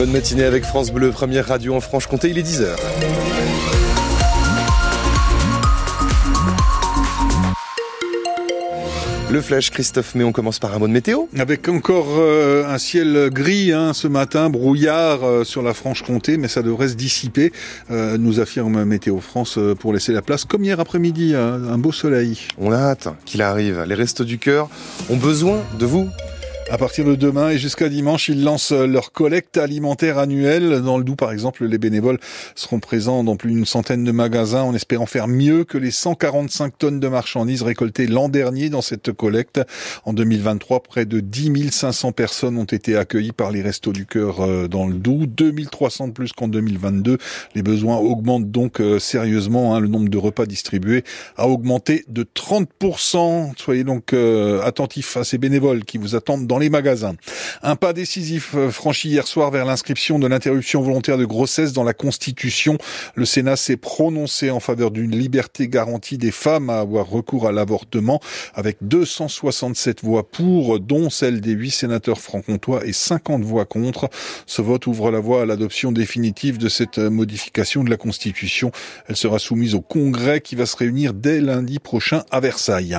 Bonne matinée avec France Bleu, première radio en Franche-Comté, il est 10h. Le flash, Christophe, mais on commence par un mot de météo. Avec encore euh, un ciel gris hein, ce matin, brouillard euh, sur la Franche-Comté, mais ça devrait se dissiper, euh, nous affirme Météo France pour laisser la place, comme hier après-midi, un beau soleil. On a hâte qu'il arrive. Les Restos du Cœur ont besoin de vous. À partir de demain et jusqu'à dimanche, ils lancent leur collecte alimentaire annuelle. Dans le Doubs, par exemple, les bénévoles seront présents dans plus d'une centaine de magasins en espérant faire mieux que les 145 tonnes de marchandises récoltées l'an dernier dans cette collecte. En 2023, près de 10 500 personnes ont été accueillies par les Restos du Cœur euh, dans le Doubs, 2300 de plus qu'en 2022. Les besoins augmentent donc euh, sérieusement. Hein. Le nombre de repas distribués a augmenté de 30%. Soyez donc euh, attentifs à ces bénévoles qui vous attendent dans les magasins. Un pas décisif euh, franchi hier soir vers l'inscription de l'interruption volontaire de grossesse dans la Constitution. Le Sénat s'est prononcé en faveur d'une liberté garantie des femmes à avoir recours à l'avortement avec 267 voix pour, dont celle des huit sénateurs franc-comtois et 50 voix contre. Ce vote ouvre la voie à l'adoption définitive de cette modification de la Constitution. Elle sera soumise au Congrès qui va se réunir dès lundi prochain à Versailles.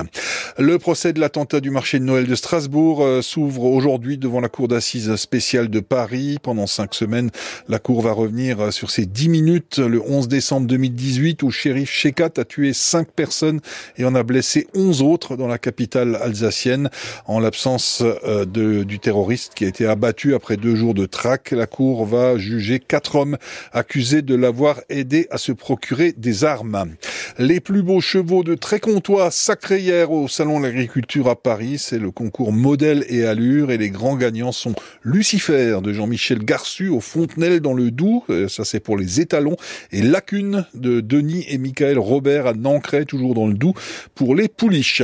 Le procès de l'attentat du marché de Noël de Strasbourg euh, s'ouvre aujourd'hui devant la Cour d'assises spéciale de Paris. Pendant cinq semaines, la Cour va revenir sur ces dix minutes le 11 décembre 2018 où shérif Shekat a tué cinq personnes et en a blessé onze autres dans la capitale alsacienne. En l'absence euh, du terroriste qui a été abattu après deux jours de traque, la Cour va juger quatre hommes accusés de l'avoir aidé à se procurer des armes. Les plus beaux chevaux de Trécontois sacrés hier au Salon de l'Agriculture à Paris. C'est le concours modèle et allure et les grands gagnants sont Lucifer de Jean-Michel Garçu au Fontenelle dans le Doubs. Euh, ça c'est pour les étalons. Et Lacune de Denis et Michael Robert à Nancray, toujours dans le Doubs, pour les pouliches.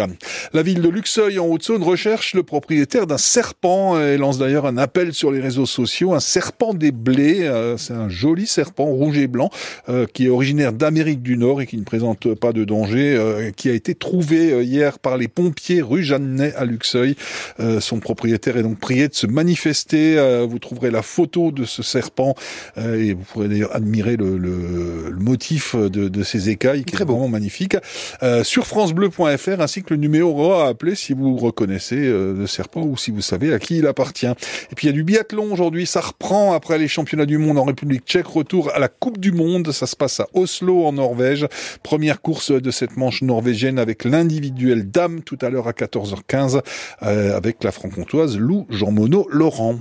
La ville de Luxeuil en Haute-Saône recherche le propriétaire d'un serpent et lance d'ailleurs un appel sur les réseaux sociaux. Un serpent des blés. Euh, c'est un joli serpent rouge et blanc euh, qui est originaire d'Amérique du Nord et qui ne présente pas de danger, euh, qui a été trouvé euh, hier par les pompiers rue Jeannet à Luxeuil. Euh, son propriétaire est donc prié de se manifester. vous trouverez la photo de ce serpent et vous pourrez d'ailleurs admirer le, le, le motif de, de, ces écailles qui est vraiment magnifique. sur francebleu.fr ainsi que le numéro à appeler si vous reconnaissez le serpent ou si vous savez à qui il appartient. Et puis il y a du biathlon aujourd'hui, ça reprend après les championnats du monde en République tchèque, retour à la Coupe du monde, ça se passe à Oslo en Norvège. Première course de cette manche norvégienne avec l'individuel dame tout à l'heure à 14h15 euh, avec la Lou Jean Monod Laurent.